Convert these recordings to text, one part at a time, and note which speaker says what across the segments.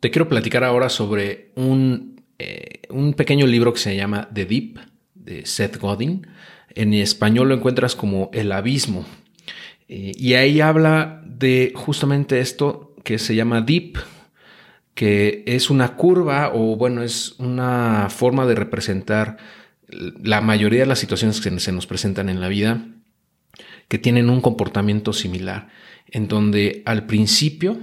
Speaker 1: Te quiero platicar ahora sobre un, eh, un pequeño libro que se llama The Deep de Seth Godin. En español lo encuentras como El Abismo. Eh, y ahí habla de justamente esto que se llama Deep, que es una curva o bueno, es una forma de representar la mayoría de las situaciones que se nos presentan en la vida que tienen un comportamiento similar, en donde al principio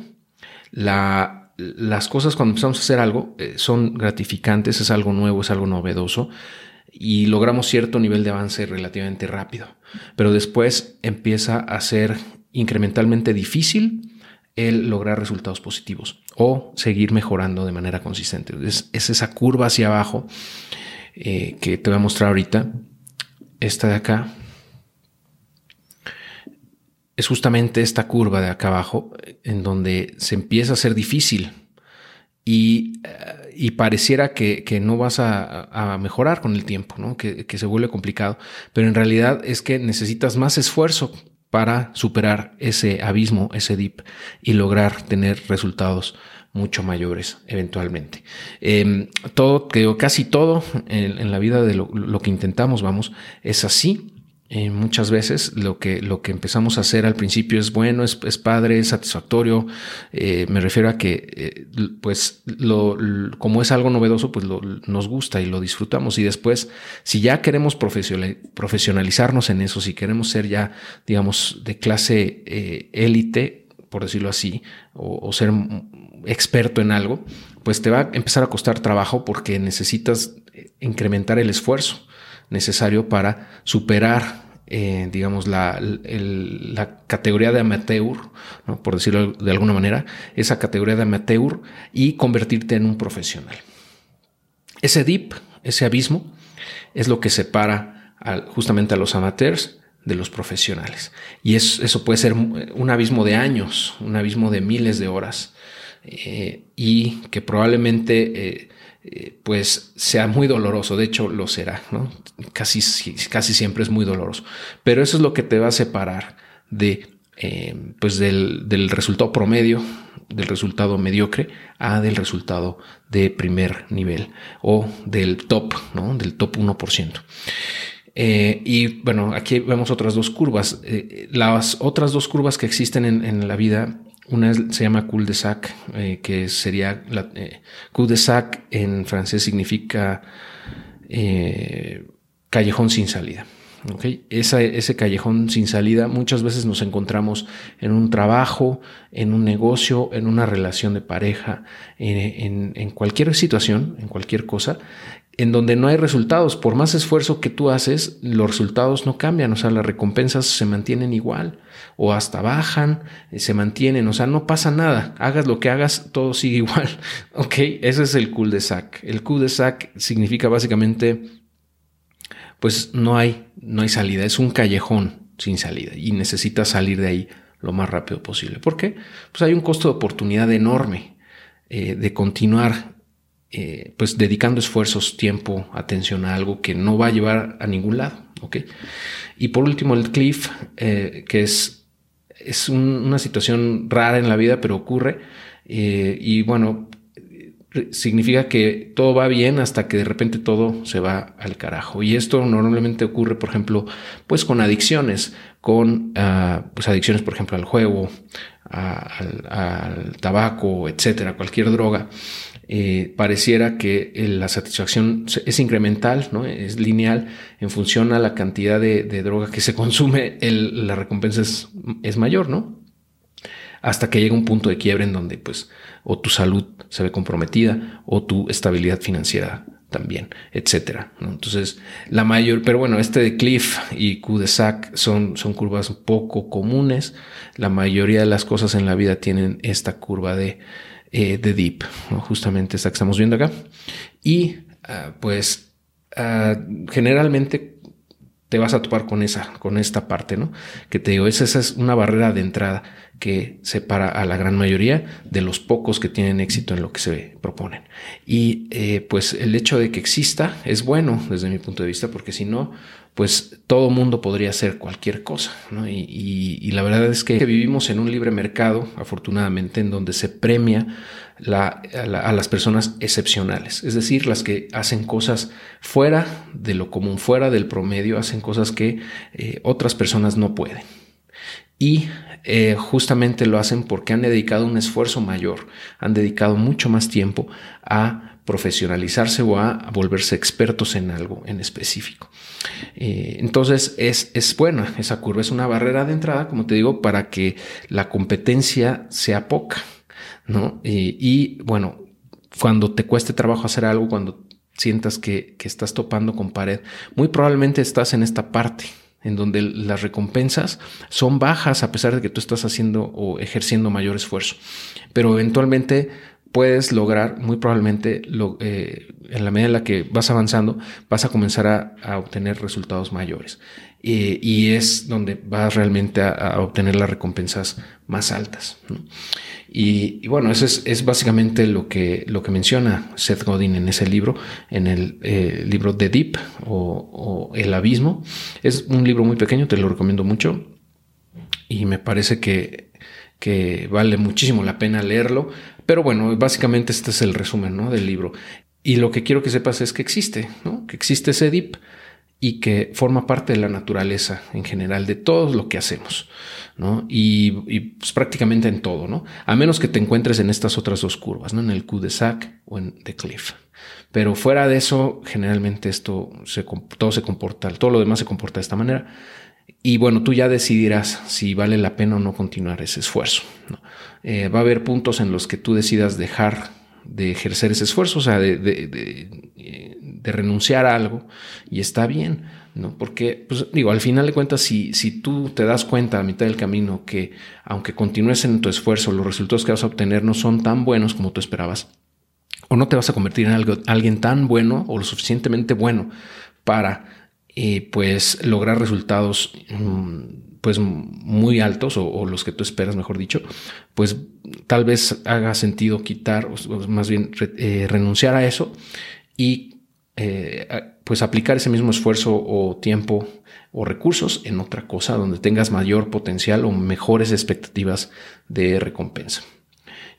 Speaker 1: las cosas cuando empezamos a hacer algo eh, son gratificantes, es algo nuevo, es algo novedoso y logramos cierto nivel de avance relativamente rápido, pero después empieza a ser incrementalmente difícil el lograr resultados positivos o seguir mejorando de manera consistente. Es, esa curva hacia abajo eh, que te voy a mostrar ahorita. Esta de acá es justamente esta curva de acá abajo en donde se empieza a ser difícil y, eh, pareciera que, no vas a, mejorar con el tiempo, ¿no? que, que se vuelve complicado, pero en realidad es que necesitas más esfuerzo para superar ese abismo, ese dip y lograr tener resultados mucho mayores eventualmente. Em, todo, creo casi todo en, la vida de lo, que intentamos, vamos, es así. Eh, muchas veces lo que, lo que empezamos a hacer al principio es bueno, es, padre, es satisfactorio. Eh, me refiero a que, eh, pues, lo, como es algo novedoso, pues nos gusta y lo disfrutamos. Y después, si ya queremos profesionalizarnos en eso, si queremos ser ya, digamos, de clase élite, por decirlo así, o ser experto en algo, pues te va a empezar a costar trabajo porque necesitas incrementar el esfuerzo necesario para superar, eh, digamos, la, la, categoría de amateur, ¿no? por decirlo de alguna manera, esa categoría de amateur y convertirte en un profesional. Ese dip, ese abismo, es lo que separa justamente a los amateurs de los profesionales. Y eso puede ser un abismo de años, un abismo de miles de horas, eh, y que probablemente eh, eh, pues sea muy doloroso. De hecho, lo será, ¿no? Casi, casi siempre es muy doloroso. Pero eso es lo que te va a separar de, pues del, del, resultado promedio, del resultado mediocre, a del resultado de primer nivel o del top, ¿no? Del top 1%. Eh, y bueno, aquí vemos otras dos curvas. las otras dos curvas que existen en, en la vida una se llama cul-de-sac, eh, que sería la, eh, cul-de-sac en francés significa eh, callejón sin salida. ¿okay? ese callejón sin salida muchas veces nos encontramos en un trabajo, en un negocio, en una relación de pareja, en, en cualquier situación, en cualquier cosa, en donde no hay resultados. Por más esfuerzo que tú haces, los resultados no cambian, o sea, las recompensas se mantienen igual o hasta bajan, eh, se mantienen, o sea, no pasa nada. Hagas lo que hagas, todo sigue igual. Ok, ese es el cul-de-sac. El cul-de-sac significa básicamente, pues no hay, no hay salida, es un callejón sin salida y necesitas salir de ahí lo más rápido posible. ¿Por qué? Pues hay un costo de oportunidad enorme eh, de continuar eh, pues dedicando esfuerzos, tiempo, atención a algo que no va a llevar a ningún lado. ¿ok? Y por último, el cliff, eh, que es, es una situación rara en la vida, pero ocurre. Eh, y bueno, significa que todo va bien hasta que de repente todo se va al carajo. Y esto normalmente ocurre, por ejemplo, pues con adicciones, con ah, pues adicciones, por ejemplo, al juego, al, al, tabaco, etcétera, cualquier droga. Eh, pareciera que la satisfacción es incremental, ¿no? es lineal en función a la cantidad de, droga que se consume, la recompensa es, mayor, ¿no? Hasta que llega un punto de quiebre en donde pues o tu salud se ve comprometida o tu estabilidad financiera también, etcétera. Entonces, la mayor, pero bueno, este de Cliff y Q-de-Sac son, son curvas poco comunes. La mayoría de las cosas en la vida tienen esta curva de eh, de Deep, justamente esta que estamos viendo acá. Y ah, pues ah, generalmente te vas a topar con esa, con esta parte, ¿no? Que te digo, esa, es una barrera de entrada que separa a la gran mayoría de los pocos que tienen éxito en lo que se proponen. Y eh, pues el hecho de que exista es bueno desde mi punto de vista, porque si no, pues todo mundo podría hacer cualquier cosa. Y, la verdad es que vivimos en un libre mercado, afortunadamente, en donde se premia a, las personas excepcionales, es decir, las que hacen cosas fuera de lo común, fuera del promedio, hacen cosas que eh, otras personas no pueden. Y eh, justamente lo hacen porque han dedicado un esfuerzo mayor, han dedicado mucho más tiempo a profesionalizarse o a volverse expertos en algo en específico. Eh, entonces es, es buena esa curva, es una barrera de entrada, como te digo, para que la competencia sea poca, ¿no? y bueno, cuando te cueste trabajo hacer algo, cuando sientas que, que estás topando con pared, muy probablemente estás en esta parte, en donde las recompensas son bajas a pesar de que tú estás haciendo o ejerciendo mayor esfuerzo. Pero eventualmente puedes lograr, muy probablemente, eh, en la medida en la que vas avanzando, vas a comenzar a, obtener resultados mayores. y es donde vas realmente a, obtener las recompensas más altas. Y, bueno, eso es, básicamente lo que, lo que menciona Seth Godin en ese libro, en el eh, libro The Deep o, o El Abismo. Es un libro muy pequeño, te lo recomiendo mucho. Y me parece que que vale muchísimo la pena leerlo. Pero bueno, básicamente este es el resumen ¿no? del libro. Y lo que quiero que sepas es que existe, ¿no? que existe ese DIP y que forma parte de la naturaleza en general, de todo lo que hacemos, ¿no? Y, pues, prácticamente en todo, ¿no? A menos que te encuentres en estas otras dos curvas, ¿no? En el cul-de-sac o en The Cliff. Pero fuera de eso, generalmente esto se, todo se comporta, todo lo demás se comporta de esta manera. Y bueno, tú ya decidirás si vale la pena o no continuar ese esfuerzo. Eh, va a haber puntos en los que tú decidas dejar de ejercer ese esfuerzo, o sea, de, de, renunciar a algo, y está bien, ¿no? Porque, pues digo, al final de cuentas, si, si tú te das cuenta a mitad del camino que aunque continúes en tu esfuerzo, los resultados que vas a obtener no son tan buenos como tú esperabas, o no te vas a convertir en algo, alguien tan bueno o lo suficientemente bueno para pues lograr resultados mm, pues muy altos o, los que tú esperas, mejor dicho, pues tal vez haga sentido quitar o, más bien eh, renunciar a eso y eh, pues aplicar ese mismo esfuerzo o tiempo o recursos en otra cosa donde tengas mayor potencial o mejores expectativas de recompensa.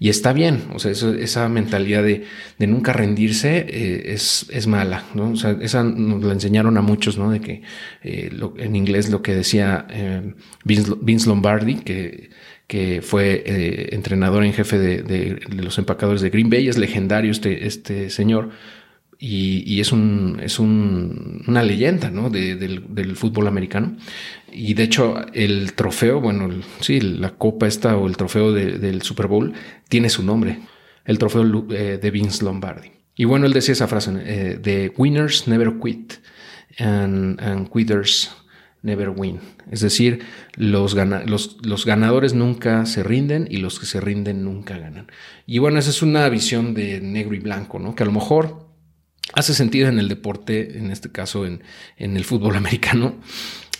Speaker 1: Y está bien, o sea, esa mentalidad de, nunca rendirse eh, es, mala, ¿no? O sea, esa nos la enseñaron a muchos, ¿no? De que eh, en inglés lo que decía eh, Vince, Lombardi, que, que fue entrenador en jefe de, de, los empacadores de Green Bay, es legendario este, este señor. Y, es, un, es un, una leyenda ¿no? del, del, fútbol americano. Y de hecho, el trofeo, bueno, sí, la copa esta o el trofeo del Super Bowl tiene su nombre, el trofeo eh, de Vince Lombardi. Y bueno, él decía esa frase, eh, de winners never quit and, and quitters never win. Es decir, los, los, los, ganadores nunca se rinden y los que se rinden nunca ganan. Y bueno, esa es una visión de negro y blanco, ¿no? Que a lo mejor hace sentido en el deporte, en este caso en, en el fútbol americano,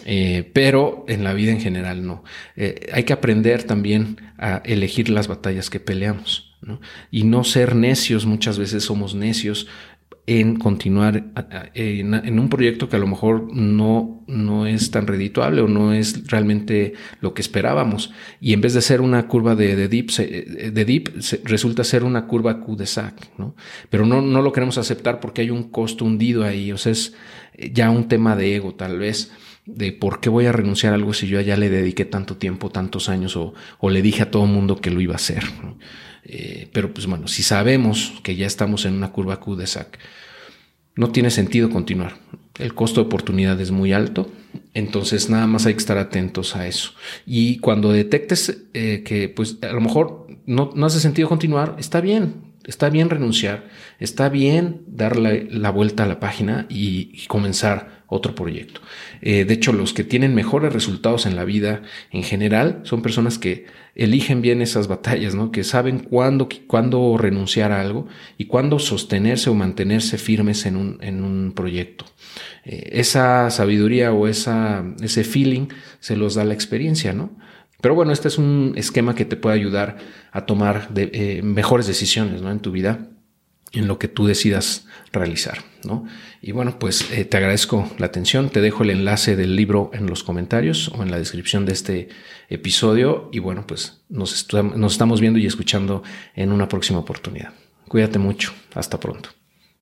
Speaker 1: eh, pero en la vida en general no. Eh, hay que aprender también a elegir las batallas que peleamos ¿no? y no ser necios. Muchas veces somos necios en continuar en, un proyecto que a lo mejor no, no es tan redituable o no es realmente lo que esperábamos. Y en vez de ser una curva de, de dip, de dip resulta ser una curva Q-de-Sac, ¿no? Pero no, no lo queremos aceptar porque hay un costo hundido ahí. O sea, es ya un tema de ego, tal vez de por qué voy a renunciar a algo si yo ya le dediqué tanto tiempo, tantos años o, o le dije a todo mundo que lo iba a hacer. Eh, pero pues bueno, si sabemos que ya estamos en una curva Q de SAC, no tiene sentido continuar. El costo de oportunidad es muy alto, entonces nada más hay que estar atentos a eso. Y cuando detectes eh, que pues a lo mejor no, no hace sentido continuar, está bien, Está bien renunciar, está bien darle la vuelta a la página y, comenzar otro proyecto. Eh, de hecho, los que tienen mejores resultados en la vida en general son personas que eligen bien esas batallas, ¿no? que saben cuándo, cuándo renunciar a algo y cuándo sostenerse o mantenerse firmes en un, en un proyecto. Eh, esa sabiduría o ese feeling se los da la experiencia, ¿no? Pero bueno, este es un esquema que te puede ayudar a tomar eh, mejores decisiones ¿no? en tu vida, en lo que tú decidas realizar. ¿no? Y bueno, pues eh, te agradezco la atención. Te dejo el enlace del libro en los comentarios o en la descripción de este episodio. Y bueno, pues nos, nos estamos viendo y escuchando en una próxima oportunidad. Cuídate mucho. Hasta pronto.